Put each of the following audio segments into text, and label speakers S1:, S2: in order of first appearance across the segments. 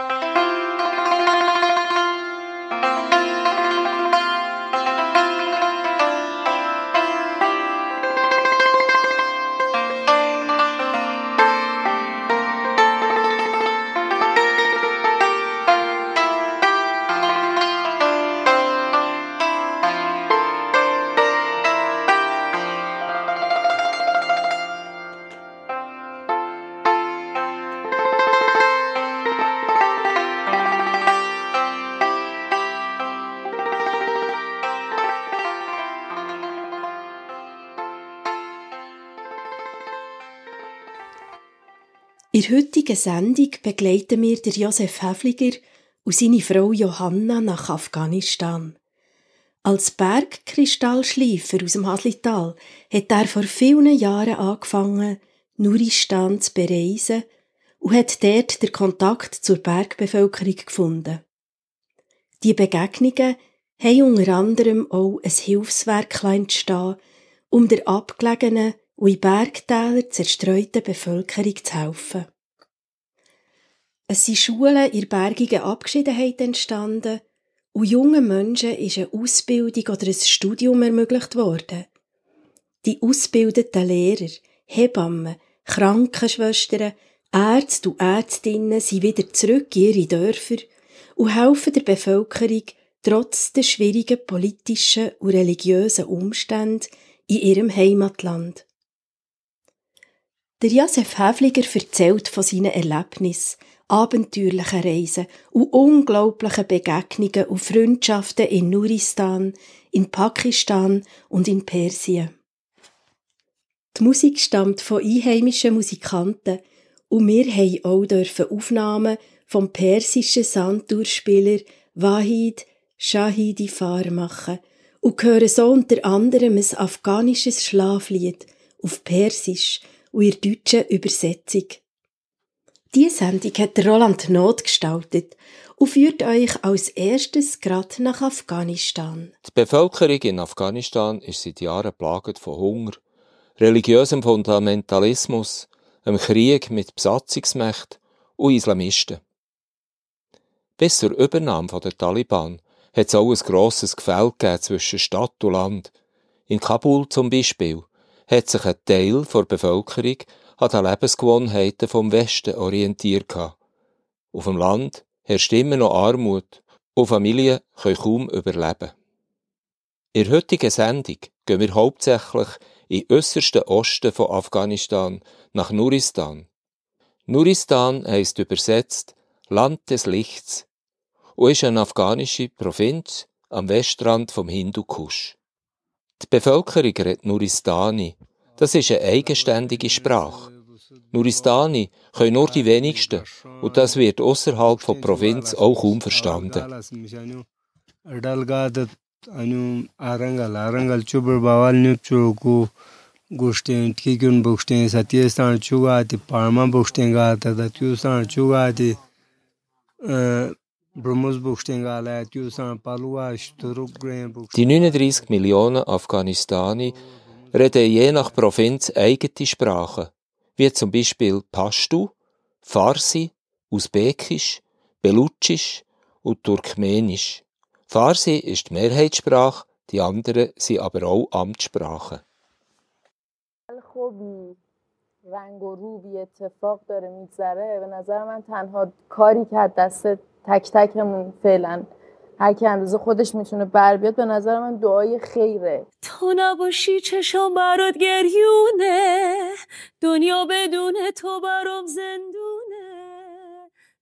S1: In der heutigen Sendung begleiten wir der Josef Häfliger und seine Frau Johanna nach Afghanistan. Als Bergkristallschleifer aus dem Haslital hat er vor vielen Jahren angefangen, Nuristan zu bereisen und hat dort den Kontakt zur Bergbevölkerung gefunden. Die Begegnungen haben unter anderem auch ein Hilfswerk entstehen, um der abgelegenen und in Bergtälern zerstreuten Bevölkerung zu helfen. Es sind Schulen in bergigen Abgeschiedenheit entstanden und jungen Menschen ist eine Ausbildung oder ein Studium ermöglicht worden. Die ausgebildeten Lehrer, Hebammen, Krankenschwestern, Ärzte und Ärztinnen sind wieder zurück in ihre Dörfer und helfen der Bevölkerung trotz der schwierigen politischen und religiösen Umstände in ihrem Heimatland. Der Josef Häfliger erzählt von seinen Erlebnissen, abenteuerlichen Reisen und unglaublichen Begegnungen und Freundschaften in Nuristan, in Pakistan und in Persien. Die Musik stammt von einheimischen Musikanten und wir haben auch Aufnahmen vom persischen Sandtourspieler Wahid Shahidi-Far machen und hören so unter anderem ein afghanisches Schlaflied auf Persisch und in deutschen Übersetzung. Diese Sendung hat Roland Not gestaltet und führt euch als erstes gerade nach Afghanistan.
S2: Die Bevölkerung in Afghanistan ist seit Jahren plagt von Hunger, religiösem Fundamentalismus, einem Krieg mit Besatzungsmächten und Islamisten. Bis zur Übernahme der Taliban hat es auch ein grosses Gefälle zwischen Stadt und Land. In Kabul zum Beispiel hat sich ein Teil der Bevölkerung an den Lebensgewohnheiten vom Westen orientiert. Auf dem Land herrscht immer noch Armut und Familien können kaum überleben. In der heutigen Sendung gehen wir hauptsächlich den äußersten Osten von Afghanistan nach Nuristan. Nuristan heisst übersetzt Land des Lichts und ist eine afghanische Provinz am Westrand vom Hindukusch. Die Bevölkerung redet Nuristani. Das ist eine eigenständige Sprache. Nuristani können nur die wenigsten und das wird außerhalb von Provinz auch kaum verstanden. Die 39 Millionen Afghanistani reden je nach Provinz eigene Sprachen, wie zum Beispiel Pashtu, Farsi, Usbekisch, Belutschisch und Turkmenisch. Farsi ist die Mehrheitssprache, die anderen sind aber auch Amtssprachen. رنگ و رو بی اتفاق داره میگذره به نظر من تنها کاری که دست تک تکمون فعلا هر کی اندازه خودش میتونه بر بیاد به نظر من دعای خیره تو نباشی چشم برات گریونه دنیا بدون تو برام زندونه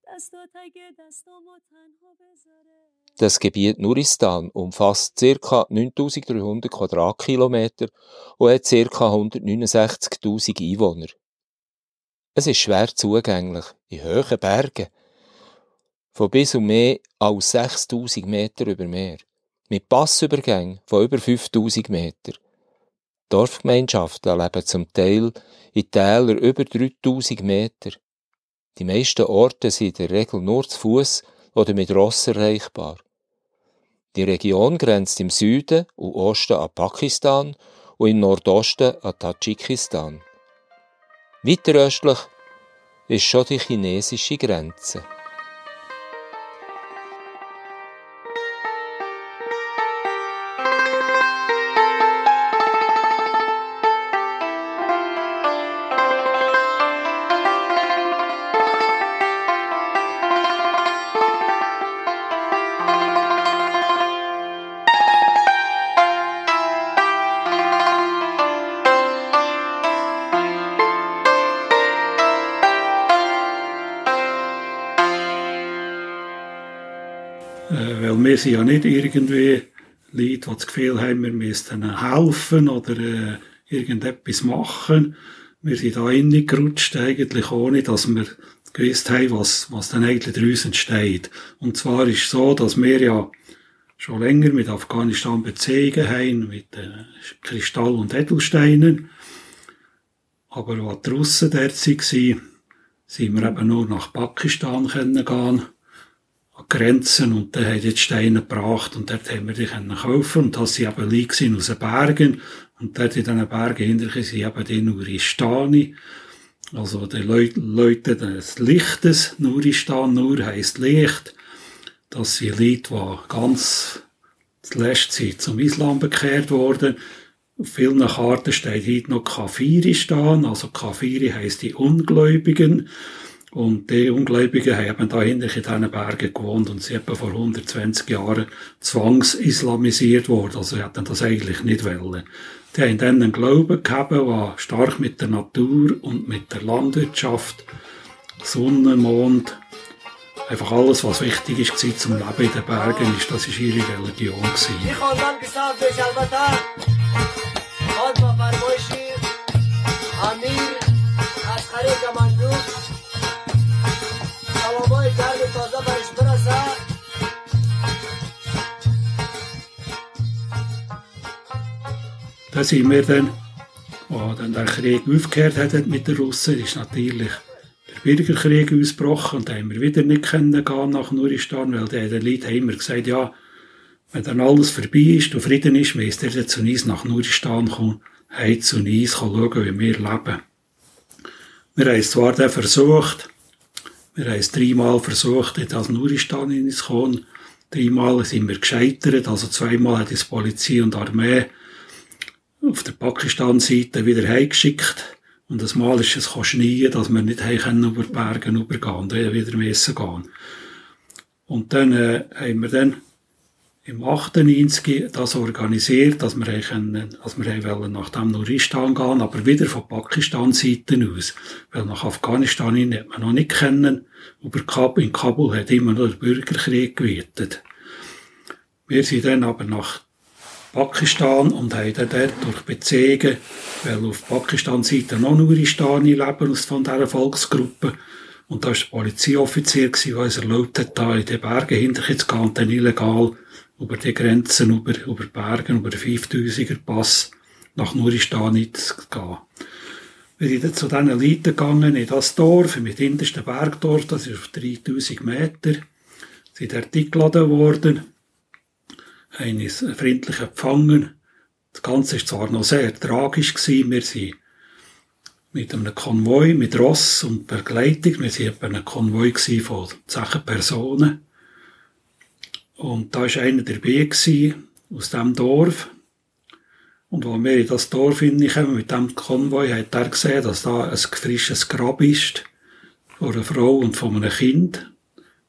S2: دستات اگه دستامو تنها بذاره Das Gebiet Nuristan umfasst ca. 9300 Quadratkilometer und hat ca. 169.000 Einwohner. Es ist schwer zugänglich, in hohen Bergen, von bis und mehr als 6000 Meter über Meer, mit Passübergängen von über 5000 Meter. Dorfgemeinschaften leben zum Teil in Tälern über 3000 Meter. Die meisten Orte sind in der Regel nur zu Fuß oder mit Ross erreichbar. Die Region grenzt im Süden und Osten an Pakistan und im Nordosten an Tadschikistan. Weiter östlich ist schon die chinesische Grenze.
S3: Wir sind ja nicht irgendwie Leute, die das Gefühl haben, wir müssten helfen oder äh, irgendetwas machen. Wir sind da reingerutscht, eigentlich ohne, dass wir gewusst haben, was, was dann eigentlich daraus entsteht. Und zwar ist es so, dass wir ja schon länger mit Afghanistan Beziehungen haben, mit äh, Kristall- und Edelsteinen. Aber als die Russen dort waren, sind wir eben nur nach Pakistan können Grenzen und dann haben die Steine gebracht und dort haben wir die können kaufen und das sind eben Leute aus den Bergen und dort in diesen Bergen hinterher sind eben die Nuristani, also die Leute, Leute des Lichtes, Nuristan, Nur heisst Licht, das sind Leute, die ganz zuletzt sind zum Islam bekehrt worden. Auf vielen Karten steht heute noch Kafiristan, also Kafiri heisst die Ungläubigen. Und die Ungläubigen haben da hinten in diesen Bergen gewohnt und sie etwa vor 120 Jahren zwangsislamisiert worden. Also sie hätten das eigentlich nicht wollen. Die haben dann einen Glauben gehabt, der stark mit der Natur und mit der Landwirtschaft, Sonne, Mond, einfach alles, was wichtig ist zum Leben in den Bergen, ist, das ist ihre Religion gewesen. Da sind wir dann, als dann der Krieg aufgehört hat mit den Russen, ist natürlich der Bürgerkrieg ausgebrochen und da haben wir wieder nicht können gehen nach Nuristan, weil die Leute haben immer gesagt, ja, wenn dann alles vorbei ist und Frieden ist, müsst ihr zu uns nach Nuristan kommen, heim zu uns schauen, wie wir leben. Wir haben es zwar dann versucht, wir haben es dreimal versucht, in das Nuristan hineinzukommen. Dreimal sind wir gescheitert, also zweimal hat die Polizei und Armee auf der Pakistan-Seite wieder heimgeschickt. Und das Mal ist es schneien, dass wir nicht können über die Berge übergehen und wieder messen gehen. Und dann äh, haben wir dann im 98 das organisiert, dass wir, können, dass wir wollen nach dem Nuristan gehen, aber wieder von Pakistan-Seite aus. Weil nach Afghanistan hat man noch nicht kennen. Kabul, in Kabul hat immer noch der Bürgerkrieg gewählt. Wir sind dann aber nach Pakistan und haben dann dort durch Beziehungen, weil auf Pakistan-Seite noch Nuristani leben aus von dieser Volksgruppe. Und da war der Polizeioffizier, der uns erlaubt hat, da in die Berge hinterher zu gehen und dann illegal über die Grenzen, über, über Bergen, über den 5000er Pass nach Nuristani zu gehen. Wir sind dann zu diesen Leuten gegangen, in das Dorf, mit hintersten Bergdorf, das ist auf 3000 Meter, sind dort eingeladen worden haben uns freundlich empfangen. Das Ganze war zwar noch sehr tragisch gewesen. Wir sind mit einem Konvoi, mit Ross und Begleitung, wir waren ein Konvoi von zehn Personen. Und da war einer dabei aus diesem Dorf. Und als wir in das Dorf hineinkommen mit diesem Konvoi, hat er gesehen, dass da ein frisches Grab ist, von einer Frau und von einem Kind.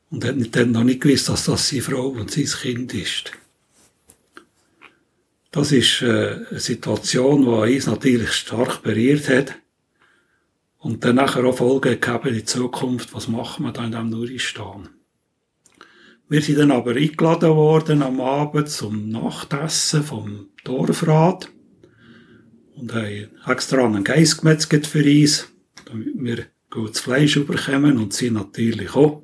S3: Und hat dann noch nicht gewusst, dass das seine Frau und sein Kind ist. Das ist äh, eine Situation, die uns natürlich stark berührt hat. Und dann auch Folgen gehabt in Zukunft, was machen wir da in diesem Nuristan. Wir sind dann aber eingeladen worden am Abend zum Nachtessen vom Dorfrat und haben extra einen Geist gemetzelt für uns, damit wir gutes Fleisch überkommen und sie natürlich auch.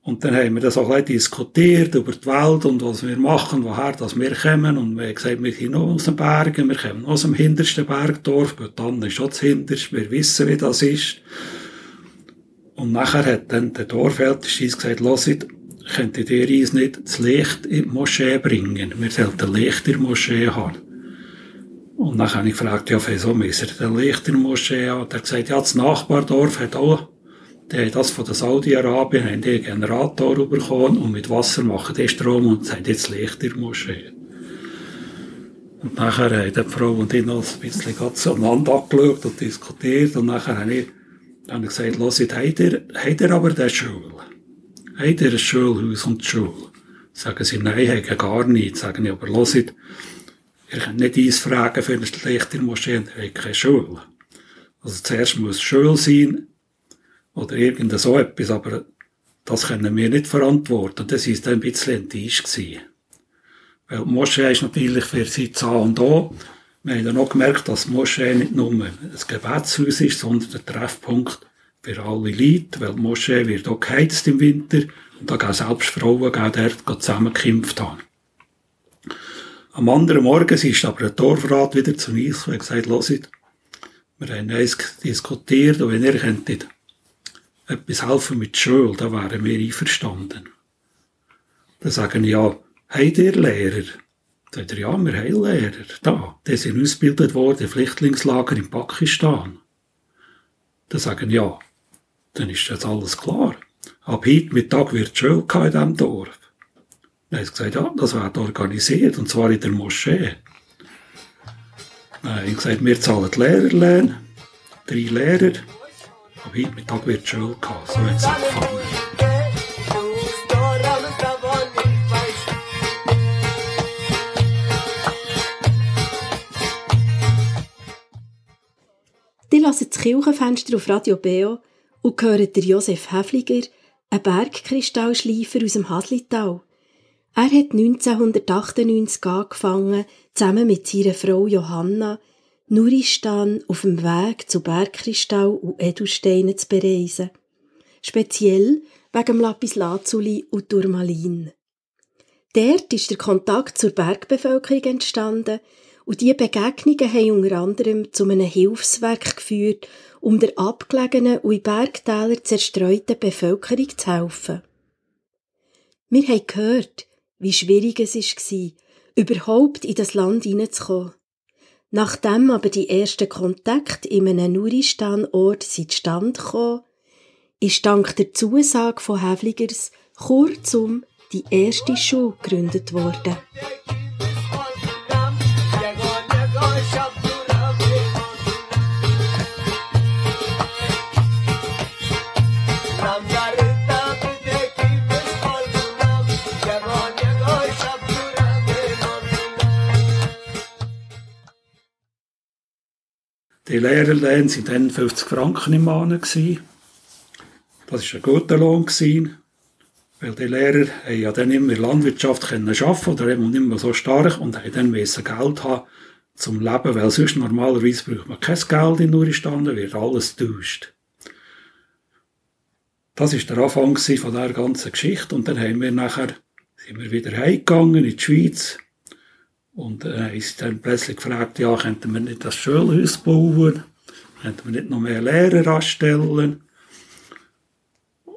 S3: Und dann haben wir das auch gleich diskutiert über die Welt und was wir machen, woher das wir kommen. Und wir haben gesagt, wir sind noch aus den Bergen, wir kommen aus dem hintersten Bergdorf. Gut, dann ist schon das hinterste, wir wissen, wie das ist. Und nachher hat dann der Dorfälteste gesagt, hört, könntet ihr uns nicht das Licht in die Moschee bringen? Wir sollten Licht in der Moschee haben. Und dann habe ich gefragt, ja, wieso müssen wir denn Licht in der Moschee haben? Und er hat gesagt, ja, das Nachbardorf hat auch die haben das von der Saudi-Arabien, haben die einen Generator bekommen und mit Wasser machen die Strom und haben jetzt Licht in der Moschee. Und nachher haben die Frau und ich noch ein bisschen zueinander angeschaut und diskutiert und nachher habe ich, habe ich gesagt, hört, habt ihr, habt ihr aber eine Schule? Habt ihr ein Schulhaus und Schule? Sagen sie, nein, haben gar nicht. Sagen ich, aber hört, ihr könnt nicht eins fragen für eine schlechte Moschee, ihr habt keine Schule. Also zuerst muss Schule sein, oder irgend so etwas, aber das können wir nicht verantworten. Das ist ein bisschen enttäuscht gewesen. Weil die Moschee ist natürlich für sie A und O. Wir haben dann auch gemerkt, dass die Moschee nicht nur ein Gebetshaus ist, sondern der Treffpunkt für alle Leute, weil die Moschee wird auch geheizt im Winter und da gehen selbst Frauen gehen dort zusammengekämpft haben. Am anderen Morgen ist aber der Dorfrat wieder zu uns und hat gesagt, hört, wir haben eins diskutiert und wenn ihr könntet etwas helfen mit Schule, da wären wir einverstanden. Dann sagen ja, habt ihr Lehrer? Sagt er, ja, wir haben Lehrer. Da, die sind ausgebildet worden im Flüchtlingslager in Pakistan. Dann sagen ja, dann ist jetzt alles klar. Ab heute Mittag wird Schule in diesem Dorf. Dann haben sie gesagt, ja, das wird organisiert, und zwar in der Moschee. Dann sie gesagt, wir zahlen die Lehrerlöhne, drei Lehrer, ab heute Mittag wird Schule gehabt. So hat es angefangen.
S1: Die lassen das Kirchenfenster auf Radio Beo und hören der Josef Häfliger, ein Bergkristallschleifer aus dem Haslital. Er hat 1998 angefangen, zusammen mit seiner Frau Johanna Nuristan auf dem Weg zu Bergkristall und Edelsteinen zu bereisen. Speziell wegen dem Lapislazuli und Turmalin. Dort ist der Kontakt zur Bergbevölkerung entstanden und diese Begegnungen haben unter anderem zu einem Hilfswerk geführt, um der abgelegenen und in Bergtälern zerstreuten Bevölkerung zu helfen. Wir haben gehört, wie schwierig es war, überhaupt in das Land hineinzukommen. Nachdem aber die ersten Kontakte in einem Nuristan-Ort zustande kamen, ist dank der Zusage von Hävligers kurzum die erste Schule gegründet worden.
S3: Die Lehrerlöhne waren dann 50 Franken im Monat. Das war ein guter Lohn. Weil die Lehrer haben ja dann immer der Landwirtschaft arbeiten oder eben nicht mehr so stark und haben dann Geld haben zum Leben, weil sonst normalerweise braucht man kein Geld in Nuristan, wird alles getauscht. Das ist der Anfang von dieser ganzen Geschichte und dann haben wir nachher, sind wir wieder heimgegangen in die Schweiz und äh, ist dann plötzlich gefragt, ja, könnten wir nicht das Schulhaus bauen? Könnten wir nicht noch mehr Lehrer anstellen?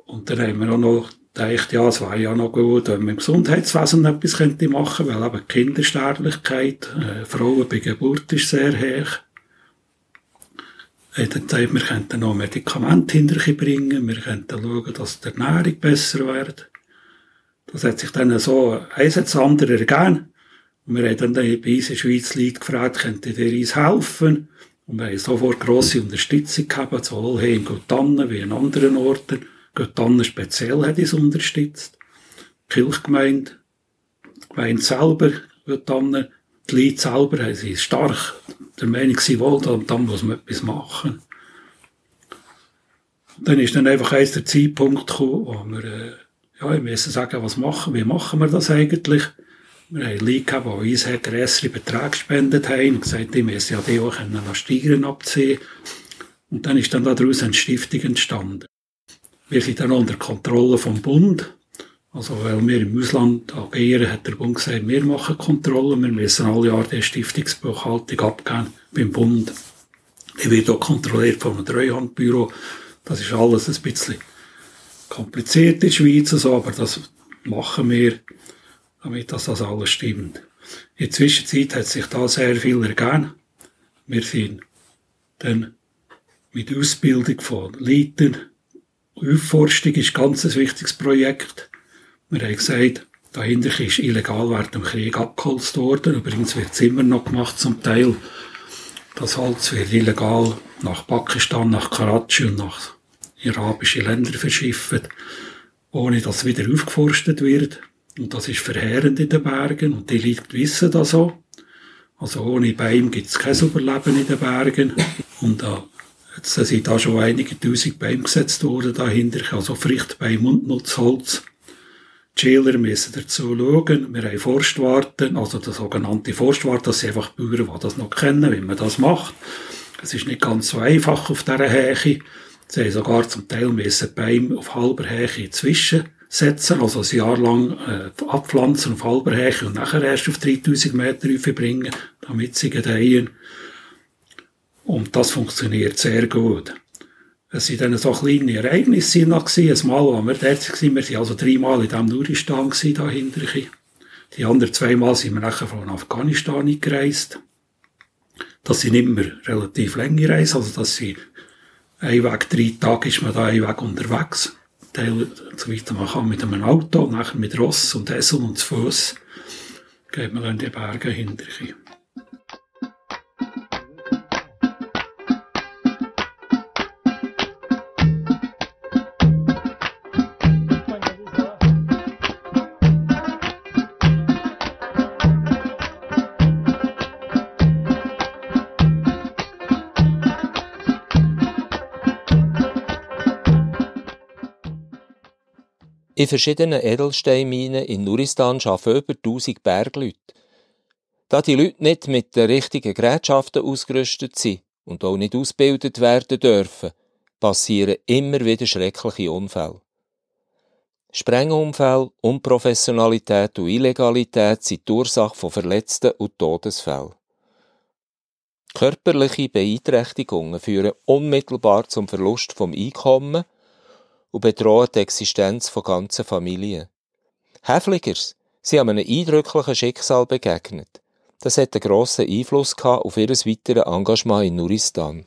S3: Und dann haben wir auch noch gedacht, ja, es wäre ja noch gut, wenn man im Gesundheitswesen etwas könnte machen, weil eben die Kindersterblichkeit, äh, Frauen bei Geburt ist sehr hoch. Dann gesagt, wir könnten noch Medikamente hinterbringen, wir könnten schauen, dass die Ernährung besser wird. Das hat sich dann so eins ins andere ergeben. Wir haben dann bei uns in Schweiz Leute gefragt, könntet ihr uns helfen? Und wir haben sofort grosse Unterstützung gehabt, sowohl hier in Gotannen wie an anderen Orten. Gotannen speziell hat uns unterstützt. Die Kirchgemeinde, die Gemeinde selber, Gotannen, die Leute selber haben sie stark der Meinung sie wohl, da, muss man etwas machen. Dann ist dann einfach eins der Zeitpunkt gekommen, wo wir, äh, ja, wir müssen sagen, was machen, wie machen wir das eigentlich? Wir haben Leute die uns grössere Beträge gespendet haben und gesagt, die müssen ja die auch Steuern abziehen. Und dann ist dann daraus eine Stiftung entstanden. Wir sind dann unter Kontrolle vom Bund. Also, weil wir im Ausland agieren, hat der Bund gesagt, wir machen Kontrolle, wir müssen alle Jahre die Stiftungsbuchhaltung abgeben beim Bund. Die wird auch kontrolliert einem Treuhandbüro. Das ist alles ein bisschen kompliziert in der Schweiz, aber das machen wir damit das, das alles stimmt. In der Zwischenzeit hat sich da sehr viel ergeben. Wir sind dann mit Ausbildung von Leitern, Aufforstung ist ein ganz wichtiges Projekt. Wir haben gesagt, dahinter ist illegal während dem Krieg abgeholzt worden. Übrigens wird es immer noch gemacht zum Teil. Das Holz wird illegal nach Pakistan, nach Karachi und nach arabische Länder verschifft, ohne dass wieder aufgeforstet wird. Und das ist verheerend in den Bergen und die Leute wissen das auch. Also ohne Beim gibt es kein Überleben in den Bergen. Und äh, Jetzt sind da schon einige tausend Bäume gesetzt worden dahinter, also Frichtbeim und Nutzholz. Die Schüler müssen dazu schauen. Wir haben Forstwarten, also der sogenannte Forstwart, das sind einfach Bauern, die das noch kennen, wie man das macht. Es ist nicht ganz so einfach auf dieser Höhe. Sie haben sogar zum Teil müssen Bäume auf halber Höhe zwischensetzen, also ein Jahr lang äh, abpflanzen auf halber Höhe und nachher erst auf 3000 Meter bringen, damit sie gedeihen. Und das funktioniert sehr gut. Es waren dann so kleine Ereignisse noch gewesen. Mal, wo wir dort waren, wir waren also dreimal in diesem Nuristan da hinter. Die anderen zweimal sind wir nachher von Afghanistan gereist. Das sind immer relativ lange Reisen, also das sind ein Weg, drei Tage ist man da ein Weg unterwegs. Teil, so weiter man kann mit einem Auto, nachher mit Ross und Esel und zu Fuß geht man in die Berge hinterher.
S2: In verschiedenen Edelsteinminen in Nuristan arbeiten über 1000 Bergleute. Da die Leute nicht mit den richtigen Gerätschaften ausgerüstet sind und auch nicht ausgebildet werden dürfen, passieren immer wieder schreckliche Unfälle. Sprengunfälle, Unprofessionalität und Illegalität sind die Ursache von Verletzten und Todesfällen. Körperliche Beeinträchtigungen führen unmittelbar zum Verlust vom Einkommen und bedrohen die Existenz von ganzen Familien. Häfligers sind einem eindrücklichen Schicksal begegnet. Das hat einen grossen Einfluss auf ihr weiteres Engagement in Nuristan.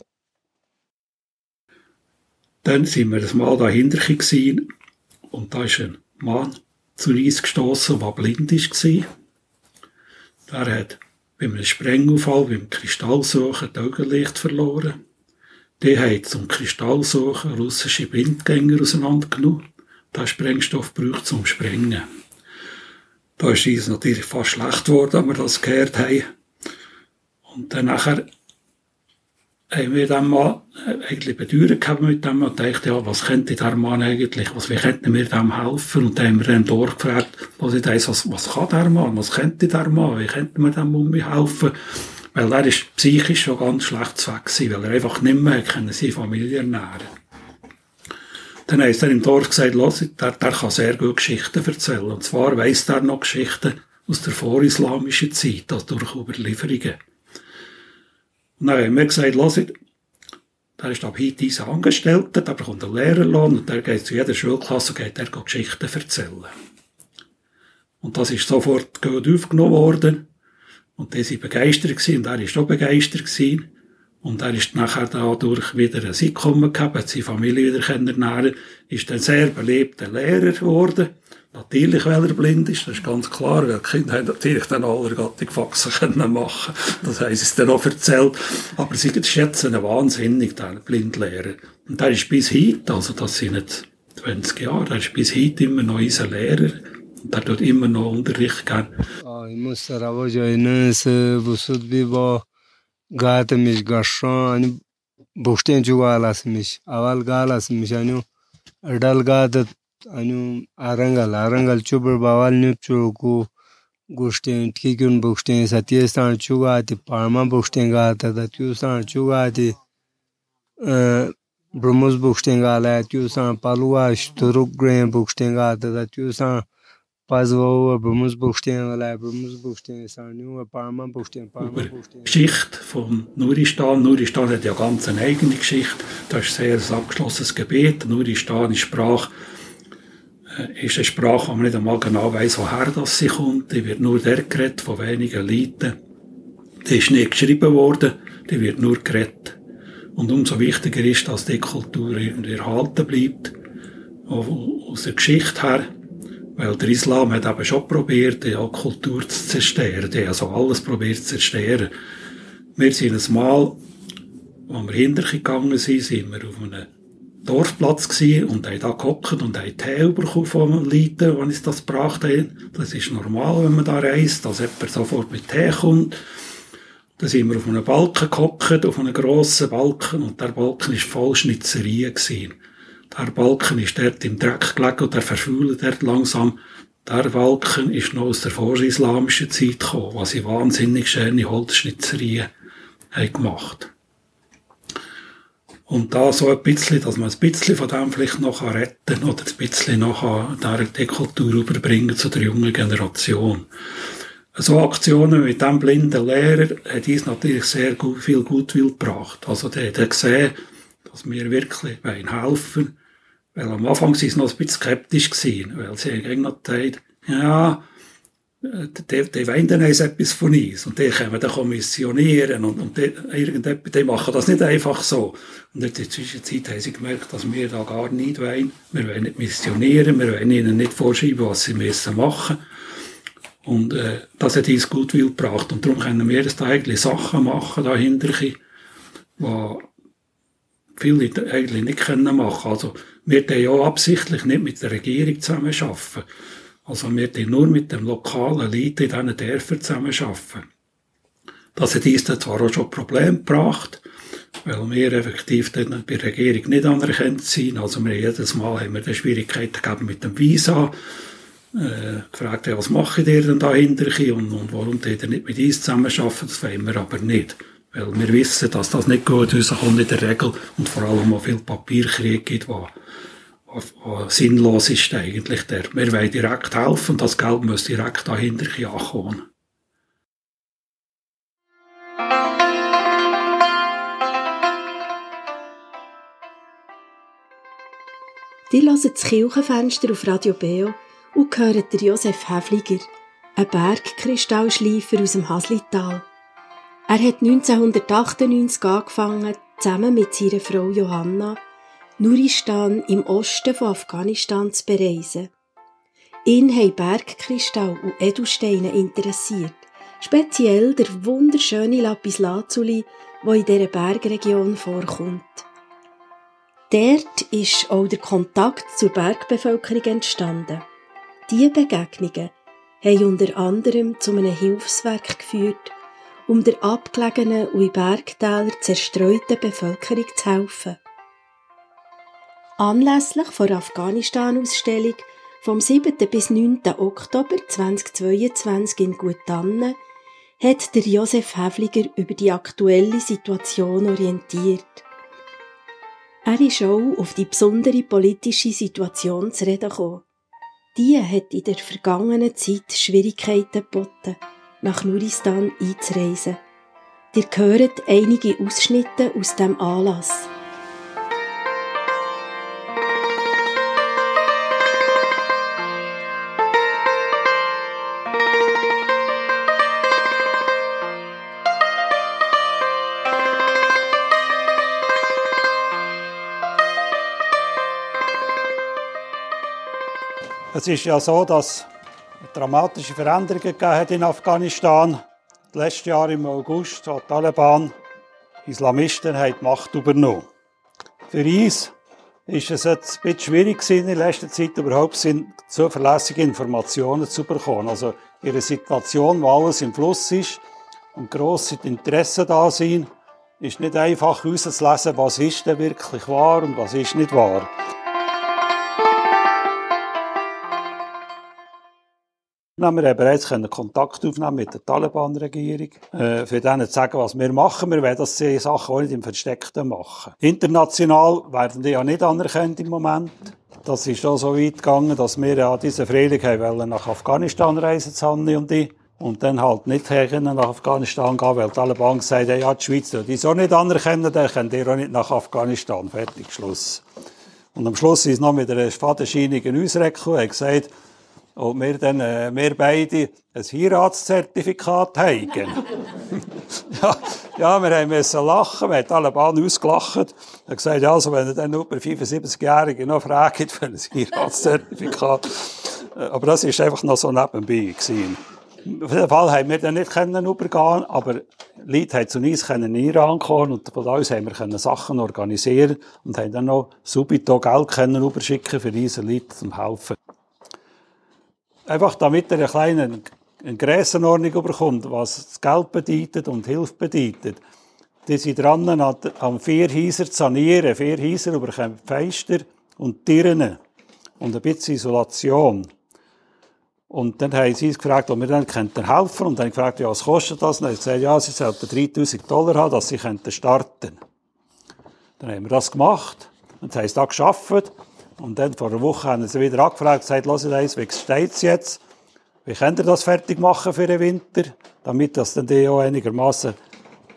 S3: Dann sind wir das Mal dahinter gewesen, und da ist ein Mann zu uns gestoßen, der blind war. Der hat bei einem Sprengunfall, beim Kristallsuchen, das Augenlicht verloren. Die haben zum Kristallsuchen russische Blindgänger auseinandergenommen. Der Sprengstoff braucht zum Sprengen. Da ist uns natürlich fast schlecht geworden, als wir das gehört haben. Und dann nachher haben wir dann mal äh, eigentlich Bedeutung gehabt mit dem und dachte, ja, was könnte der Mann eigentlich, was, wie könnten wir dem helfen? Und dann haben wir dann durchgefragt, was was, kann der Mann, was könnte der Mann, wie könnte man dem um mich helfen? Weil er ist psychisch schon ganz schlecht weg gewesen, weil er einfach nicht mehr können seine Familie ernähren Dann haben sie dann im Dorf gesagt, los, der, der kann sehr gut Geschichten erzählen. Und zwar weiss der noch Geschichten aus der vorislamischen Zeit, also durch Überlieferungen. Und dann haben wir gesagt, los, der ist ab heute unser Angestellter, der bekommt einen Lehrerlohn und der geht zu jeder Schulklasse und geht der Geschichten erzählen. Und das ist sofort gut aufgenommen worden. Und die sind begeistert gewesen, und er ist auch begeistert gewesen. Und er ist nachher dadurch wieder ein Einkommen gehabt, hat seine Familie wieder kennenlernen, ist ein sehr beliebter Lehrer geworden. Natürlich, weil er blind ist, das ist ganz klar, weil die Kinder haben natürlich dann allergattig Faxen können machen. Das haben sie es dann auch erzählt. Aber sie schätzen ihn wahnsinnig, der Blindlehrer. Und der ist bis heute, also das sind nicht 20 Jahre, der ist bis heute immer noch unser Lehrer. در دوت این منو اندریخ کن آی
S4: مستر آبا جای نس بسود با گات میش گشان آنی بوشتین چو اول گال اس میش آنیو اڈال گات آنیو آرنگل آرنگل چو بر باوال نیو چو کو گوشتین تکی بوشتین ستی استان چو گاتی پارما بوشتین گات دا تیو استان چو گاتی برموز بوشتین گالا تیو استان پالوا شترک گرین بوشتین گات دا تیو استان Pasau, über Münzbuchsteinallee, über Münzbuchstein, Sarnion, Parma, Buchstein, Parma,
S3: Buchstein. Geschichte von Nuristan. Nuristan hat ja ganz eine eigene Geschichte. Das ist sehr ein sehr abgeschlossenes Gebiet. Nuristan ist Sprache äh, ist eine Sprache, die man nicht einmal genau weiß, woher das sie kommt. Die wird nur der geredet von wenigen Leuten. Die ist nicht geschrieben worden, die wird nur geredet. Und umso wichtiger ist, dass die Kultur erhalten bleibt. Aus der Geschichte her weil der Islam hat eben schon probiert, die Kultur zu zerstören. Die also alles probiert zu zerstören. Wir sind ein Mal, als wir hintergegangen sind, sind wir auf einem Dorfplatz gewesen und haben da gehockt und haben Tee bekommen von den Leuten, die uns das gebracht haben. Das ist normal, wenn man da reist, dass jemand sofort mit Tee kommt. Da sind wir auf einem Balken gehockt, auf einem grossen Balken, und der Balken war voll Schnitzereien. Der Balken ist dort im Dreck gelegen und der verfühlt dort langsam. Der Balken ist noch aus der vorislamischen Zeit gekommen, was sie wahnsinnig schöne Holzschnitzereien haben gemacht Und da so ein bisschen, dass man ein bisschen von dem vielleicht noch retten kann oder ein bisschen noch die Kultur überbringen zu der jungen Generation so Aktionen mit dem blinden Lehrer hat uns natürlich sehr viel Gutwill gebracht. Also der hat gesehen, dass wir wirklich helfen weil am Anfang sie noch ein bisschen skeptisch gewesen, weil sie haben gesagt, ja, die, die wollen dann etwas von uns und die können dann kommissionieren und, und die, die machen das nicht einfach so. Und in der Zwischenzeit haben sie gemerkt, dass wir da gar nicht wollen. Wir wollen nicht missionieren, wir wollen ihnen nicht vorschreiben, was sie müssen machen. Und äh, das hat uns gut gebracht. Und darum können wir jetzt eigentlich Sachen machen dahinter, die viele eigentlich nicht können machen. Also wir tun ja absichtlich nicht mit der Regierung zusammenarbeiten. Also wir tun nur mit dem lokalen Leuten in diesen Dörfern zusammenarbeiten. Das hat uns dann zwar auch schon Probleme gebracht, weil wir effektiv dann bei der Regierung nicht anerkannt sind. Also wir jedes Mal haben wir dann Schwierigkeiten gegeben mit dem Visa äh, gefragt, was macht ihr denn da hinterher und, und warum die nicht mit uns zusammenarbeiten, das wollen wir aber nicht. Weil wir wissen, dass das nicht gut rauskommt in der Regel und vor allem auch viel Papierkrieg gibt, was, sinnlos ist eigentlich. Der. Wir wollen direkt helfen und das Geld muss direkt dahinter ankommen.
S1: Die hören das Kirchenfenster auf Radio Beo und hören Josef Häfliger, ein Bergkristallschleifer aus dem Haslital. Er hat 1998 angefangen, zusammen mit seiner Frau Johanna, Nuristan im Osten von Afghanistan zu bereisen. Ihn haben Bergkristall und Edelsteine interessiert, speziell der wunderschöne Lapislazuli, der in dieser Bergregion vorkommt. Dort ist auch der Kontakt zur Bergbevölkerung entstanden. Diese Begegnungen haben unter anderem zu einem Hilfswerk geführt, um der abgelegenen und in Bergtälern zerstreuten Bevölkerung zu helfen. Anlässlich der Afghanistan-Ausstellung vom 7. bis 9. Oktober 2022 in Gutanne hat der Josef Häfliger über die aktuelle Situation orientiert. Er ist auch auf die besondere politische Situation zu reden gekommen. Die hat in der vergangenen Zeit Schwierigkeiten geboten, nach Nuristan einzureisen. Ihr hört einige Ausschnitte aus dem Anlass.
S3: Es ist ja so, dass dramatische Veränderungen gegeben in Afghanistan. Letztes Jahr im August hat die Taliban Islamisten haben die Macht übernommen. Für uns ist es jetzt ein bisschen schwierig in der letzten Zeit überhaupt zuverlässige Informationen zu bekommen. Also in einer Situation, wo alles im Fluss ist und grosse Interessen da sind, ist nicht einfach herauszulesen, was ist denn wirklich wahr und was ist nicht wahr. Wir haben bereits Kontakt aufnehmen mit der Taliban-Regierung, äh, für denen zu sagen, was wir machen. Wir werden das diese Sachen auch nicht im Versteckten machen. International werden die ja nicht anerkannt im Moment. Das ist auch so weit gegangen, dass wir ja diese Frühling wollen nach Afghanistan reisen, Hanni und ich. Und dann halt nicht nach Afghanistan gehen, weil die Taliban gesagt haben, ja, die Schweiz die so nicht anerkennen, dann könnt ihr auch nicht nach Afghanistan. Fertig, Schluss. Und am Schluss ist noch mit einer fadenscheinigen Ausreckung, er gesagt, und wir dann, äh, wir beide ein Heiratszertifikat haben. ja, ja, wir müssen lachen, wir haben alle Bahnen ausgelacht. Er gesagt, ja, also, wenn ihr dann über 75-Jährige noch fragt für ein Heiratszertifikat. Äh, aber das war einfach noch so nebenbei gewesen. Auf jeden Fall haben wir dann nicht können übergehen, aber Leute haben zu uns in Iran kommen und von uns haben wir können Sachen organisieren und haben dann noch subito Geld können überschicken für diese Leute zum helfen. Einfach damit ihr einen kleinen eine Grössenordnung bekommt, was das Geld bedeutet und Hilfe bedeutet, die sind dran, an vier Häuser zu sanieren. Vier Häuser überkommen Fenster und Türen und ein bisschen Isolation. Und dann haben sie uns gefragt, ob wir dann helfen könnten. Und dann gefragt, ja, was kostet das? Und dann haben sie gesagt, ja, sie sollten 3000 Dollar haben, dass sie starten könnten. Dann haben wir das gemacht. Und haben es da geschafft. Und dann vor einer Woche haben sie wieder angefragt, gesagt, hört eins, wie steht es jetzt? Wie könnt ihr das fertig machen für den Winter? Damit das dann die auch einigermaßen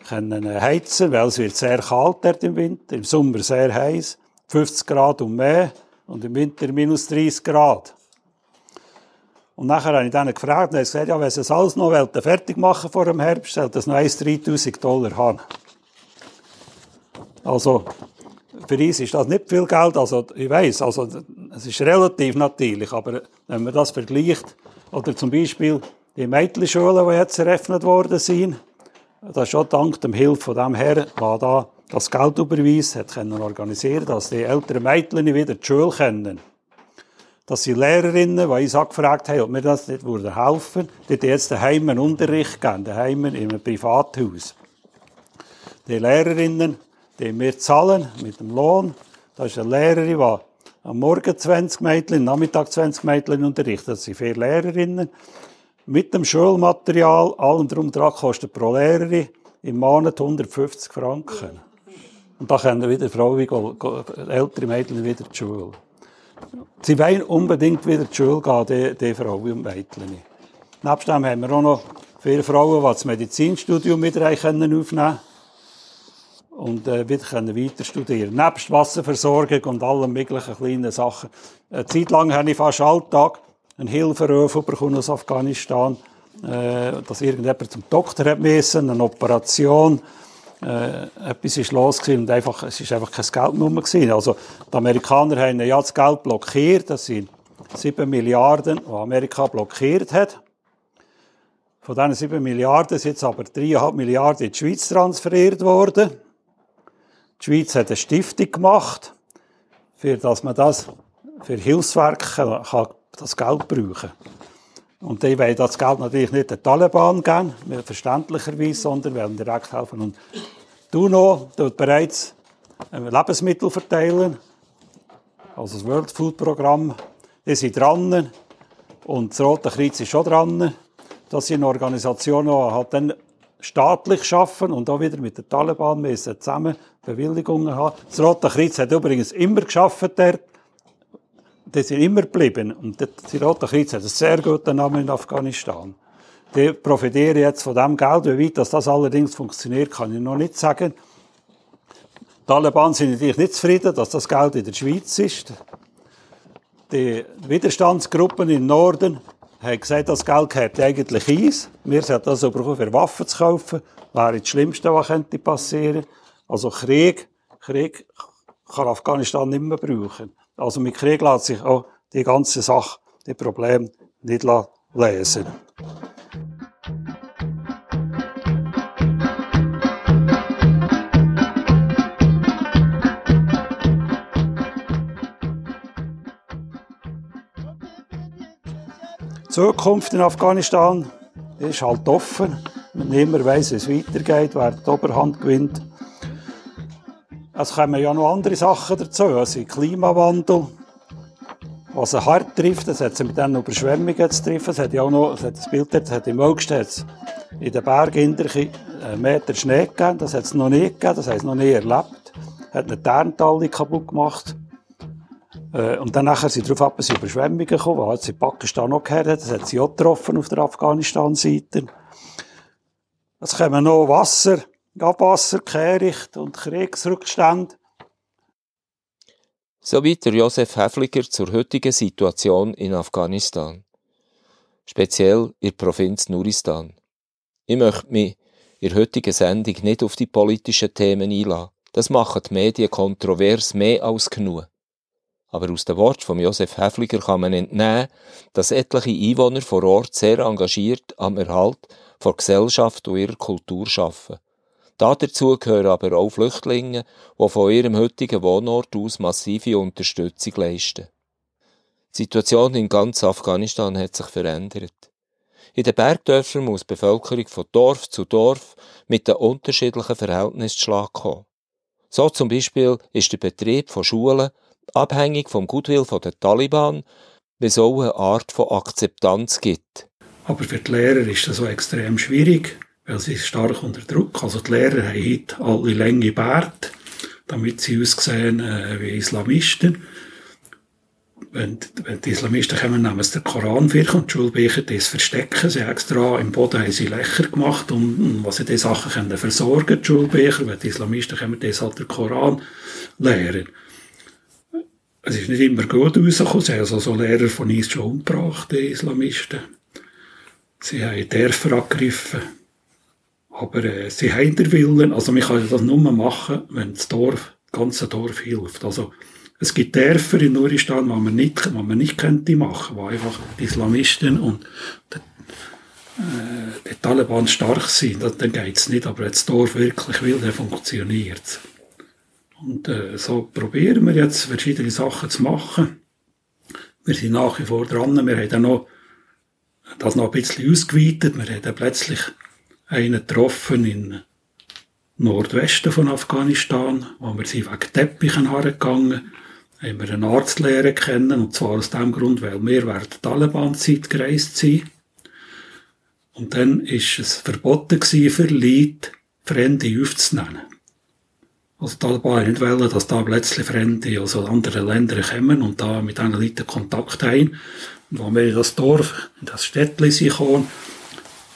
S3: können äh, heizen, weil es wird sehr kalt dort im Winter, im Sommer sehr heiß, 50 Grad und mehr und im Winter minus 30 Grad. Und nachher habe ich dann gefragt und er gesagt, ja, wenn sie es alles noch fertig machen vor dem Herbst, sollte das noch 3000 Dollar haben. Also, für uns ist das nicht viel Geld, also, ich weiß, also, es ist relativ natürlich, aber wenn man das vergleicht, oder zum Beispiel die Mädchenschulen, die jetzt eröffnet worden sind, das ist schon dank dem Hilfe von dem Herrn, der da das Geld überweist, hat können organisieren, dass die älteren Mädchen wieder die Schule kennen. Das sind Lehrerinnen, die uns angefragt haben, ob wir das nicht helfen würden. Die jetzt daheim einen Unterricht geben, daheim in einem Privathaus. Die Lehrerinnen, die wir zahlen mit dem Lohn, das ist eine Lehrerin, die am Morgen 20 Mädchen, am Nachmittag 20 Mädchen unterrichtet. Das sind vier Lehrerinnen. Mit dem Schulmaterial, allem drum dran, kostet pro Lehrerin im Monat 150 Franken. Und da können wieder Frauen, ältere Mädchen wieder zur Schule. Sie wollen unbedingt wieder zur Schule gehen, die, die Frauen und Mädchen. Nebst dem haben wir auch noch viele Frauen, die das Medizinstudium wieder aufnehmen können und äh, wieder können weiter studieren. Nebst Wasserversorgung und allen möglichen kleinen Sachen. Eine Zeit lang habe ich fast Alltag einen Hilferuf bekommen aus Afghanistan, äh, dass irgendjemand zum Doktor hat müssen, eine Operation äh, etwas ist los gewesen und einfach, es ist einfach kein Geld mehr gewesen. Also, die Amerikaner haben ja das Geld blockiert. Das sind 7 Milliarden, die Amerika blockiert hat. Von diesen 7 Milliarden sind jetzt aber 3,5 Milliarden in die Schweiz transferiert worden. Die Schweiz hat eine Stiftung gemacht, für dass man das für Hilfswerke kann das Geld brauchen Und die wollen das Geld natürlich nicht den Taliban geben, verständlicherweise, sondern wollen direkt helfen. Und die UNO tut bereits Lebensmittel verteilen, also das World Food Programm. Die sind dran und das Rote Kreuz ist schon dran. Das sind Organisationen, die halt dann staatlich arbeiten und auch wieder mit den Taliban müssen zusammen Bewilligungen haben. Das Rote Kreuz hat übrigens immer geschafft dort. Die sind immer geblieben. Und das Rote Kreuz hat einen sehr guten Namen in Afghanistan. Die profitieren jetzt von dem Geld. Wie weit das allerdings funktioniert, kann ich noch nicht sagen. Die Taliban sind natürlich nicht zufrieden, dass das Geld in der Schweiz ist. Die Widerstandsgruppen im Norden haben gesagt, das Geld gehört eigentlich eins. Wir sollten das aber für Waffen zu kaufen. Wäre das Schlimmste, was könnte passieren. Also Krieg, Krieg kann Afghanistan nicht mehr brauchen. Also mit Krieg lässt sich auch die ganze Sache, die Probleme nicht lesen. Zukunft in Afghanistan ist halt offen. Niemand weiß, wie es weitergeht, wer die Oberhand gewinnt. Es kommen ja noch andere Sachen dazu, also Klimawandel, was er hart trifft, das hat mit diesen Überschwemmungen zu treffen. Es hat ja auch noch, es hat das Bild dort, hat im August in den Bergen einen Meter Schnee gegeben, das hat es noch nie gegeben, das heißt noch nie erlebt. Hat eine Terntalle kaputt gemacht. Äh, und dann nachher sind darauf ab, es Überschwemmungen gekommen, die jetzt in Pakistan auch gehört. Das hat sie auch getroffen auf der Afghanistan-Seite. Es kommen noch Wasser, Abwasser, Kehricht und Kriegsrückstände.
S2: Soweit der Josef Häfliger zur heutigen Situation in Afghanistan. Speziell in der Provinz Nuristan. Ich möchte mich in der heutigen Sendung nicht auf die politischen Themen einladen. Das machen die Medien kontrovers mehr als genug. Aber aus dem Wort von Josef Häfliger kann man entnehmen, dass etliche Einwohner vor Ort sehr engagiert am Erhalt von Gesellschaft und ihrer Kultur arbeiten. Dazu gehören aber auch Flüchtlinge, die von ihrem heutigen Wohnort aus massive Unterstützung leisten. Die Situation in ganz Afghanistan hat sich verändert. In den Bergdörfern muss die Bevölkerung von Dorf zu Dorf mit den unterschiedlichen Verhältnissen zu Schlag kommen. So zum Beispiel ist der Betrieb von Schulen abhängig vom Goodwill der Taliban, es auch eine Art von Akzeptanz gibt.
S3: Aber für die Lehrer ist das so extrem schwierig, weil sie stark unter Druck. Also die Lehrer haben heute alle lange Bärte, damit sie aussehen äh, wie Islamisten wenn, wenn die Islamisten kommen, nehmen sie den Koran für und die Schulbücher das verstecken. Sie extra im Boden haben sie Löcher gemacht, um, was sie diese Sachen können versorgen, die Schulbücher. Wenn die Islamisten kommen, das halt den Koran lehren. Es ist nicht immer gut rausgekommen. Sie haben also so Lehrer von uns schon umgebracht, die Islamisten. Sie haben Dörfer angegriffen. Aber äh, sie haben den Willen, also man kann das nur machen, wenn das Dorf, das ganze Dorf hilft. Also es gibt Dörfer in Nuristan, die man nicht, die man nicht könnte machen, wo einfach die Islamisten und die, äh, die Taliban stark sind, dann geht es nicht. Aber wenn das Dorf wirklich will, dann funktioniert es. Und äh, so probieren wir jetzt verschiedene Sachen zu machen. Wir sind nach wie vor dran. Wir haben dann noch das noch ein bisschen ausgeweitet. Wir haben dann plötzlich einen getroffen in Nordwesten von Afghanistan, wo wir sind wegen Teppichen hergegangen haben wir einen Arzt lernen kennen, und zwar aus dem Grund, weil wir während der Taliban-Zeit gereist sind. Und dann ist es verboten für Leute Fremde aufzunehmen. Also die Taliban nicht wollen, dass da plötzlich Fremde aus anderen Ländern kommen und da mit diesen Leuten Kontakt haben. Und als wir in das Dorf, in das Städtchen gekommen,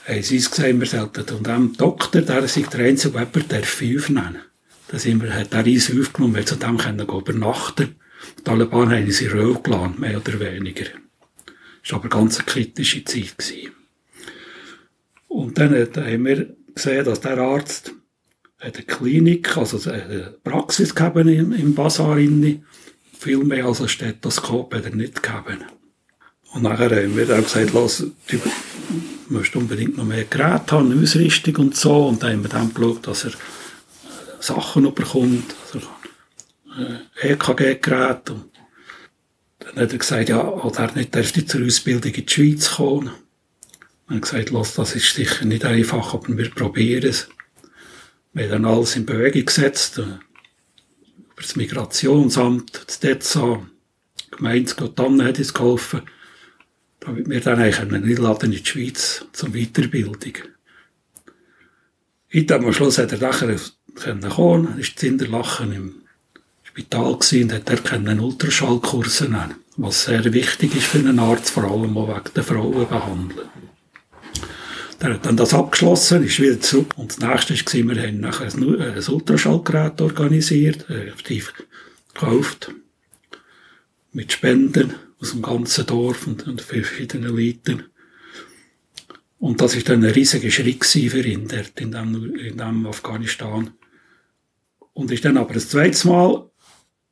S3: haben sie uns gesagt, wir sollten und dem Doktor, der sich der einzige der fünf nennen. Da sind wir, hat er uns aufgenommen, wir zu dem können übernachten die Taliban haben sie Ruhe gelassen, mehr oder weniger. Das war aber ganz eine kritische Zeit. Gewesen. Und dann haben wir gesehen, dass der Arzt eine Klinik, also eine Praxis gegeben im, im Basar viel mehr als ein Stethoskop hat er nicht gegeben. Und nachher haben wir dann gesagt, lass, du musst unbedingt noch mehr Geräte haben, eine Ausrüstung und so. Und dann haben wir dann geschaut, dass er Sachen bekommt, also EKG-Gerät. Und dann hat er gesagt, ja, oder er nicht darf zur Ausbildung in die Schweiz kommen. Und er gesagt, los, das ist sicher nicht einfach, aber wir probieren es. Wir haben dann alles in Bewegung gesetzt. Äh, über das Migrationsamt, das DEZA, die Gemeinde Gottanne hat uns geholfen, damit wir dann eigentlich einladen in die Schweiz zur Weiterbildung. Heute am Schluss hat er nachher kommen, ist Zinderlachen im Spital und hat er können Ultraschallkurse nehmen, was sehr wichtig ist für einen Arzt, vor allem auch wegen der Frauen behandeln. Der hat dann das abgeschlossen, ist wieder zurück. Und das nächste war, wir haben nachher ein Ultraschallgerät organisiert, aktiv gekauft. Mit Spenden aus dem ganzen Dorf und, und verschiedenen Leuten. Und das ist dann ein riesiger Schritt für ihn dort in dem, in dem Afghanistan. Und ist dann aber das zweite Mal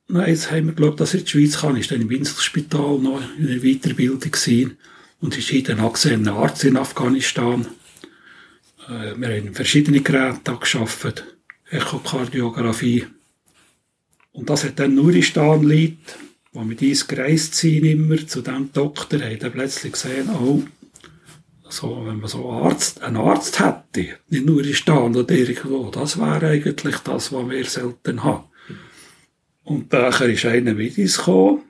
S3: Nein, jetzt haben wir geschaut, dass er in die Schweiz kann. Ist dann im Winzelspital noch in einer Weiterbildung gewesen und ist hier ein angesehener Arzt in Afghanistan. Äh, wir haben verschiedene Geräte geschafft, Echokardiographie. Und das hat dann Nuristan liegt, wo mit uns gereist sind immer zu dem Doktor, haben dann plötzlich gesehen, oh, so, wenn man so einen Arzt, einen Arzt hätte, nicht nur in Stand oder irgendwo, das wäre eigentlich das, was wir selten haben. Und nachher ist einer mit uns gekommen.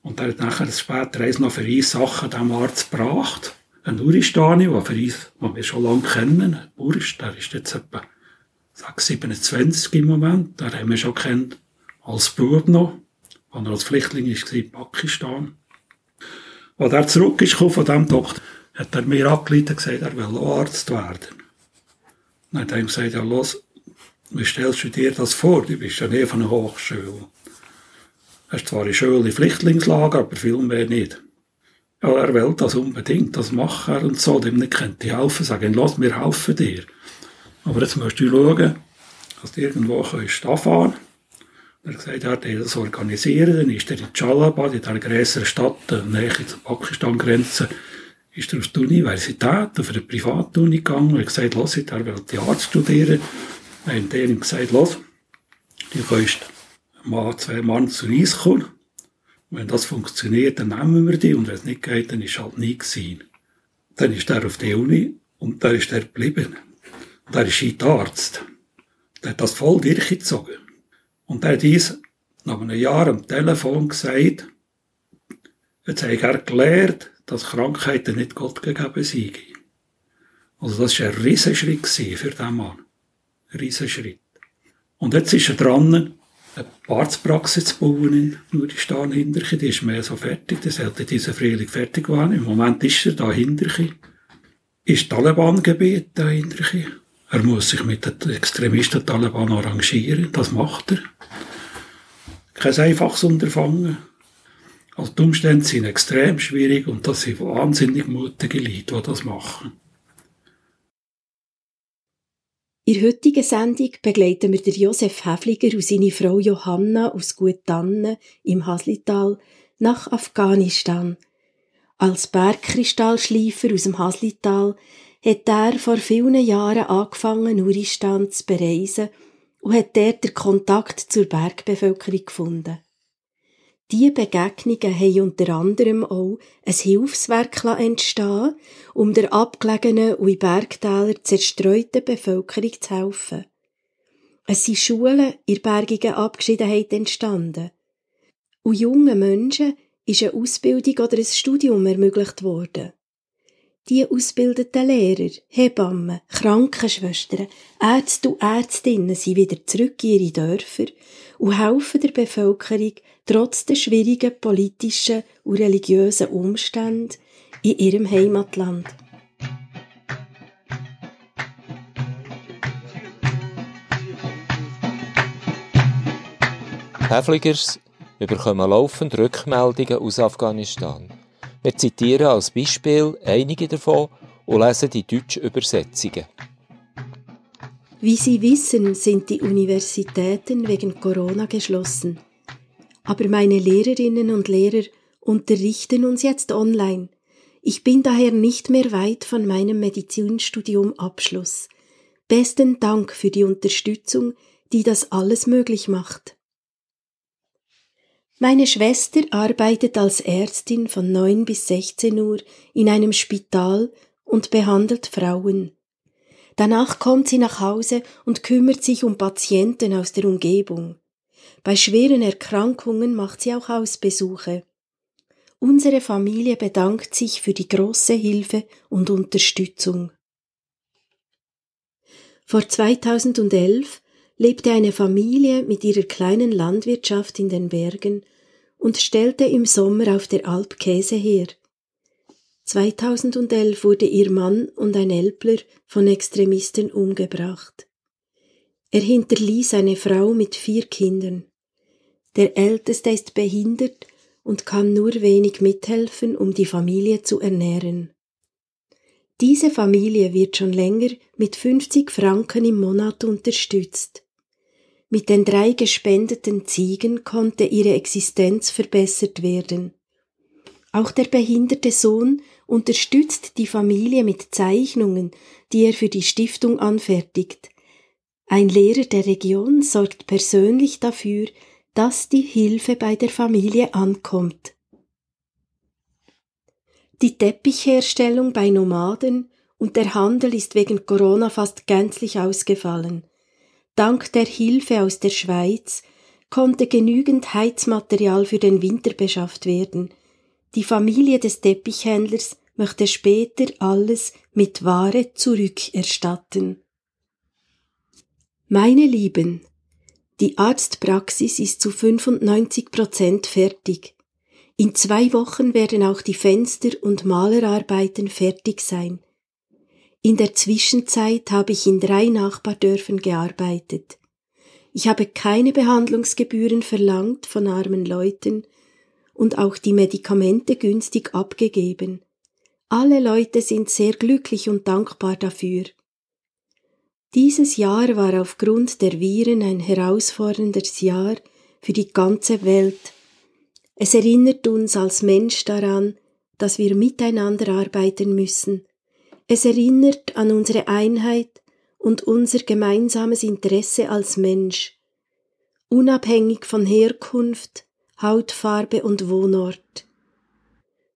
S3: Und er hat nachher später eins noch für uns Sachen dem Arzt gebracht. Ein Uristani, der für uns, den wir schon lange kennen. Urist, der ist jetzt etwa 6, 27 im Moment. Den haben wir schon kennt als Bub noch. Als er als Flüchtling war in Pakistan. Als er zurück ist von diesem Doktor, hat er mir angeleitet und gesagt, er will Arzt werden. Dann hat er ihm gesagt, ja los, wie stellst du dir das vor? Du bist ja nie von einer Hochschule. Hast zwar eine schöne Flüchtlingslager, aber viel mehr nicht. Ja, er will das unbedingt, das macht er und so, dem nicht könnte helfen, sagen, lass, wir helfen dir. Aber jetzt musst du schauen, dass du irgendwo kannst anfahren er hat er hat das organisieren, dann ist er in Jalabad, in dieser grösseren Stadt, näher zur Pakistan-Grenze, ist er auf die Universität, auf eine Privatuni gegangen und hat gesagt, er will die Arzt studieren haben denen gesagt, los, du kannst mal zwei Mann zu uns kommen. Wenn das funktioniert, dann nehmen wir die und wenn es nicht geht, dann ist halt nie gewesen. Dann ist er auf die Uni und da ist er geblieben. Und er ist Arzt. Der hat das voll durchgezogen. Und er hat dies nach einem Jahr am Telefon gesagt, jetzt habe er gelernt, dass Krankheiten nicht Gott gegeben sind. Also das war ein Riesenschritt für diesen Mann. Ein Riesenschritt. Und jetzt ist er dran, Arztpraxis zu bauen in Nuristan Hinterchen. Die ist mehr so fertig. Das sollte diese Frühling fertig werden. Im Moment ist er da Hinterchen. Ist Taliban-Gebiet da Hinterchen. Er muss sich mit den Extremisten Taliban arrangieren. Das macht er. Kein einfaches Unterfangen. Also die Umstände sind extrem schwierig und das sind wahnsinnig mutige Leute, die das machen.
S1: In der heutigen Sendung begleiten wir Josef Häfliger und seine Frau Johanna aus Guttannen im Haslital nach Afghanistan. Als Bergkristallschleifer aus dem Haslital hat er vor vielen Jahren angefangen, Nuristan zu bereisen und hat dort den Kontakt zur Bergbevölkerung gefunden. Diese Begegnungen haben unter anderem auch ein Hilfswerk entstehen, um der abgelegenen und in Bergtälern zerstreuten Bevölkerung zu helfen. Es sind Schulen in bergigen Abgeschiedenheit entstanden. Und jungen Menschen ist eine Ausbildung oder ein Studium ermöglicht worden. Die ausgebildeten Lehrer, Hebammen, Krankenschwestern, Ärzte und Ärztinnen sind wieder zurück in ihre Dörfer und helfen der Bevölkerung trotz der schwierigen politischen und religiösen Umstände in ihrem Heimatland.
S2: Häfligers bekommen laufend Rückmeldungen aus Afghanistan. Wir zitieren als Beispiel einige davon und lesen die deutschen Übersetzungen.
S1: Wie Sie wissen, sind die Universitäten wegen Corona geschlossen. Aber meine Lehrerinnen und Lehrer unterrichten uns jetzt online. Ich bin daher nicht mehr weit von meinem Medizinstudium Abschluss. Besten Dank für die Unterstützung, die das alles möglich macht. Meine Schwester arbeitet als Ärztin von 9 bis 16 Uhr in einem Spital und behandelt Frauen. Danach kommt sie nach Hause und kümmert sich um Patienten aus der Umgebung. Bei schweren Erkrankungen macht sie auch Hausbesuche. Unsere Familie bedankt sich für die große Hilfe und Unterstützung. Vor 2011 lebte eine Familie mit ihrer kleinen Landwirtschaft in den Bergen und stellte im Sommer auf der Alp Käse her. 2011 wurde ihr Mann und ein Elbler von Extremisten umgebracht. Er hinterließ eine Frau mit vier Kindern. Der Älteste ist behindert und kann nur wenig mithelfen, um die Familie zu ernähren. Diese Familie wird schon länger mit 50 Franken im Monat unterstützt. Mit den drei gespendeten Ziegen konnte ihre Existenz verbessert werden. Auch der behinderte Sohn unterstützt die Familie mit Zeichnungen, die er für die Stiftung anfertigt. Ein Lehrer der Region sorgt persönlich dafür, dass die Hilfe bei der Familie ankommt. Die Teppichherstellung bei Nomaden und der Handel ist wegen Corona fast gänzlich ausgefallen. Dank der Hilfe aus der Schweiz konnte genügend Heizmaterial für den Winter beschafft werden. Die Familie des Teppichhändlers möchte später alles mit Ware zurückerstatten. Meine Lieben, die Arztpraxis ist zu 95 Prozent fertig. In zwei Wochen werden auch die Fenster und Malerarbeiten fertig sein. In der Zwischenzeit habe ich in drei Nachbardörfern gearbeitet. Ich habe keine Behandlungsgebühren verlangt von armen Leuten und auch die Medikamente günstig abgegeben. Alle Leute sind sehr glücklich und dankbar dafür. Dieses Jahr war aufgrund der Viren ein herausforderndes Jahr für die ganze Welt. Es erinnert uns als Mensch daran, dass wir miteinander arbeiten müssen, es erinnert an unsere Einheit und unser gemeinsames Interesse als Mensch, unabhängig von Herkunft, Hautfarbe und Wohnort.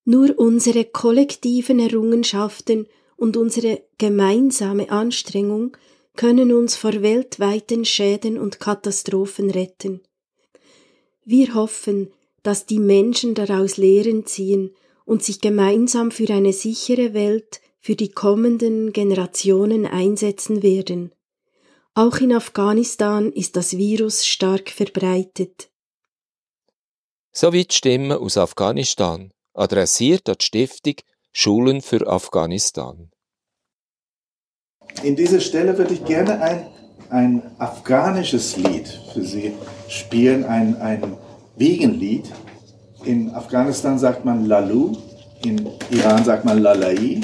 S1: Nur unsere kollektiven Errungenschaften und unsere gemeinsame Anstrengung können uns vor weltweiten Schäden und Katastrophen retten. Wir hoffen, dass die Menschen daraus Lehren ziehen und sich gemeinsam für eine sichere Welt für die kommenden Generationen einsetzen werden. Auch in Afghanistan ist das Virus stark verbreitet.
S2: Soweit Stimmen aus Afghanistan, adressiert an die Stiftung Schulen für Afghanistan.
S5: In dieser Stelle würde ich gerne ein, ein afghanisches Lied für Sie spielen, ein, ein Wiegenlied. In Afghanistan sagt man Lalu, in Iran sagt man Lalai.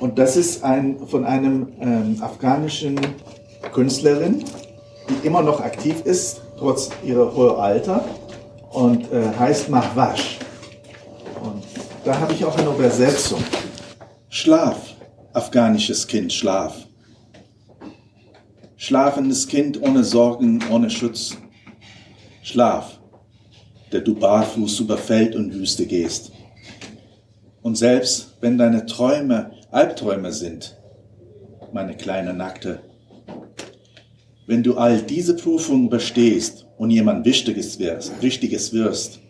S5: Und das ist ein, von einem ähm, afghanischen Künstlerin, die immer noch aktiv ist, trotz ihrer hohen Alter, und äh, heißt Mahwash. Und da habe ich auch eine Übersetzung. Schlaf, afghanisches Kind, schlaf. Schlafendes Kind ohne Sorgen, ohne Schutz. Schlaf, der du barfuß über Feld und Wüste gehst. Und selbst wenn deine Träume Albträume sind, meine kleine Nackte, wenn du all diese Prüfungen bestehst und jemand Wichtiges wirst, Wichtiges wirst,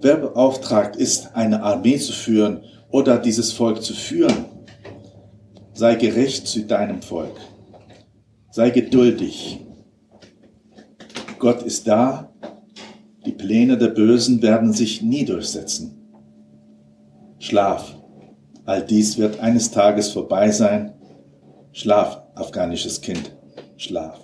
S5: wer beauftragt ist, eine Armee zu führen oder dieses Volk zu führen, sei gerecht zu deinem Volk, sei geduldig. Gott ist da, die Pläne der Bösen werden sich nie durchsetzen. Schlaf, all dies wird eines Tages vorbei sein. Schlaf, afghanisches Kind, schlaf.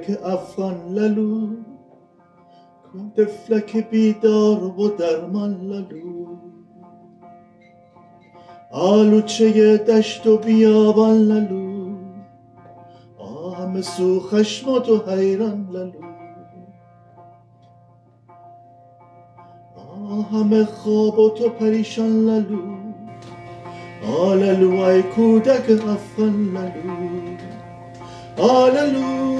S5: کودک افغان لالو. کن طفلک بیدار و درمان لالو. آلوچه دشت و بیابان لالو. همه سو خشم و حیران لالو. همه خواب و تو پریشان لالو. آلالو ای کودک افغان لالو. Hallelujah,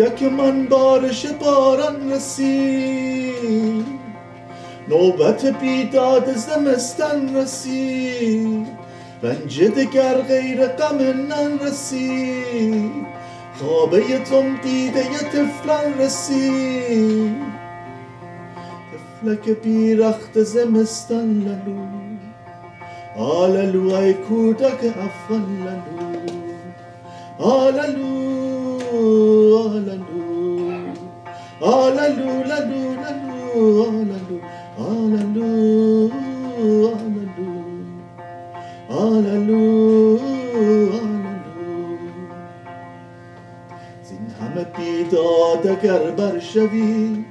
S5: کودک من بارش باران رسید. نوبت بیداد زمستان رسید. رنج دگر غیر غم رسید. خوابه تم دیده ی طفلان رسید. طفلک بیرخت زمستان للو آللو ای کودک افغان للو آللو آللو آللو للو للو آللو آللو آللو هللو زین همه بیداد اگر بر شوی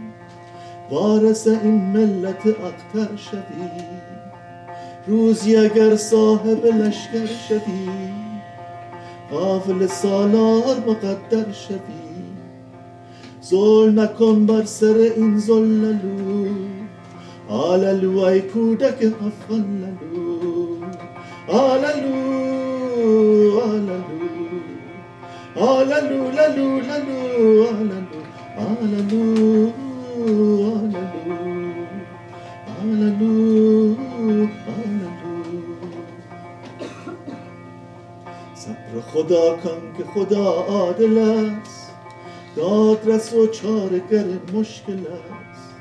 S5: وارث این ملت اختر شوی. روزی اگر صاحب لشکر شوی قافل سالار مقدر شوی. زل نکن بر سر این زللو آللو ای کودک صبر خدا کن که خدا عادل است دادرس و چارگر مشکل است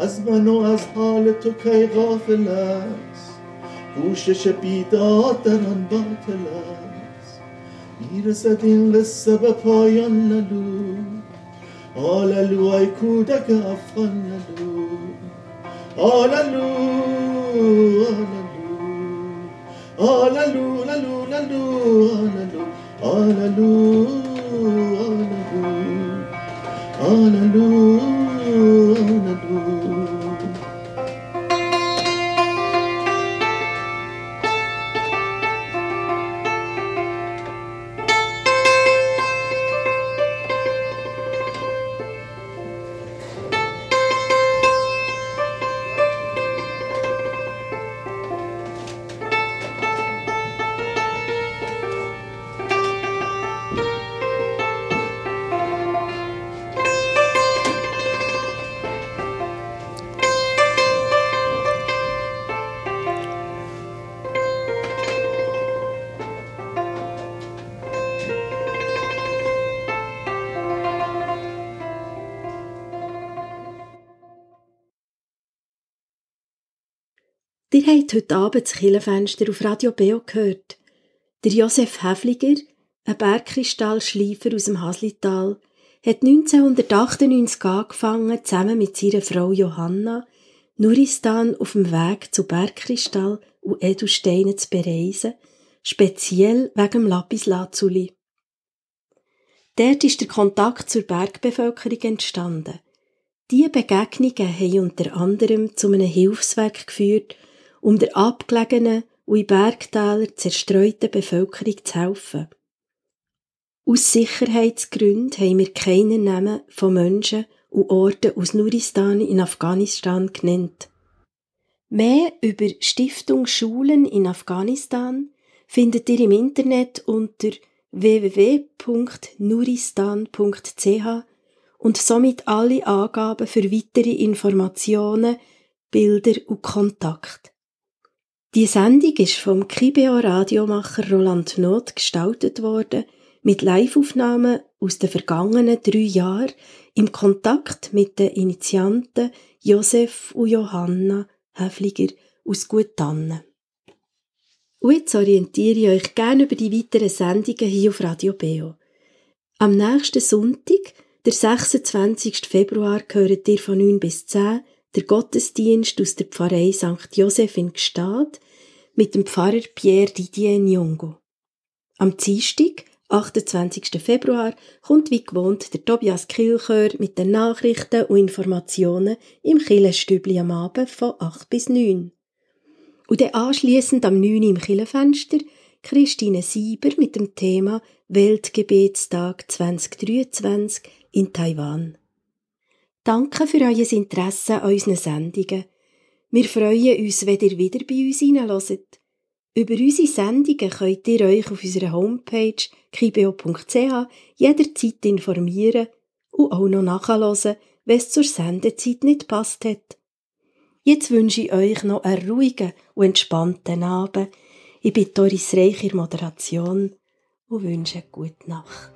S5: از من و از حال تو کی غافل است کوشش بیداد در آن باطل است می‌رسد این قصه به پایان للو آللو ای کودک افغان للو آللو آللو آللو للو للو آللو آللو آللو آللو آللو
S1: habt heute Abend das Killenfenster auf Radio Beo gehört. Der Josef Häfliger, ein Bergkristallschleifer aus dem Haslital, hat 1998 angefangen, zusammen mit seiner Frau Johanna, Nuristan auf dem Weg zu Bergkristall und Edelsteinen zu bereisen, speziell wegen dem Lapislazuli. Dort ist der Kontakt zur Bergbevölkerung entstanden. Diese Begegnungen haben unter anderem zu einem Hilfswerk geführt, um der abgelegenen und in Bergtälern zerstreuten Bevölkerung zu helfen. Aus Sicherheitsgründen haben wir keine Namen von Menschen und Orten aus Nuristan in Afghanistan genannt. Mehr über Stiftung Schulen in Afghanistan findet ihr im Internet unter www.nuristan.ch und somit alle Angaben für weitere Informationen, Bilder und Kontakt. Die Sendung ist vom Kibeo-Radiomacher Roland Not gestaltet worden, mit Liveaufnahmen aus den vergangenen drei Jahren im Kontakt mit den Initianten Josef und Johanna Häfliger aus Guttannen. Und jetzt orientiere ich euch gerne über die weiteren Sendungen hier auf Radio Beo. Am nächsten Sonntag, der 26. Februar, gehört ihr von 9 bis 10 der Gottesdienst aus der Pfarrei St. Joseph in Gstaad mit dem Pfarrer Pierre Didier Nyongo. Am Dienstag, 28. Februar, kommt wie gewohnt der Tobias Kilchör mit den Nachrichten und Informationen im Killenstübli am Abend von 8 bis 9. Und dann anschliessend am 9 im Killenfenster Christine Sieber mit dem Thema Weltgebetstag 2023 in Taiwan. Danke für euer Interesse an unseren Sendungen. Wir freuen uns, wenn ihr wieder bei uns hineinhört. Über unsere Sendungen könnt ihr euch auf unserer Homepage kibeo.ch jederzeit informieren und auch noch nachhören, wenn es zur Sendezeit nicht passt hat. Jetzt wünsche ich euch noch einen ruhigen und entspannten Abend. Ich bin Doris Reich in Moderation und wünsche eine gute Nacht.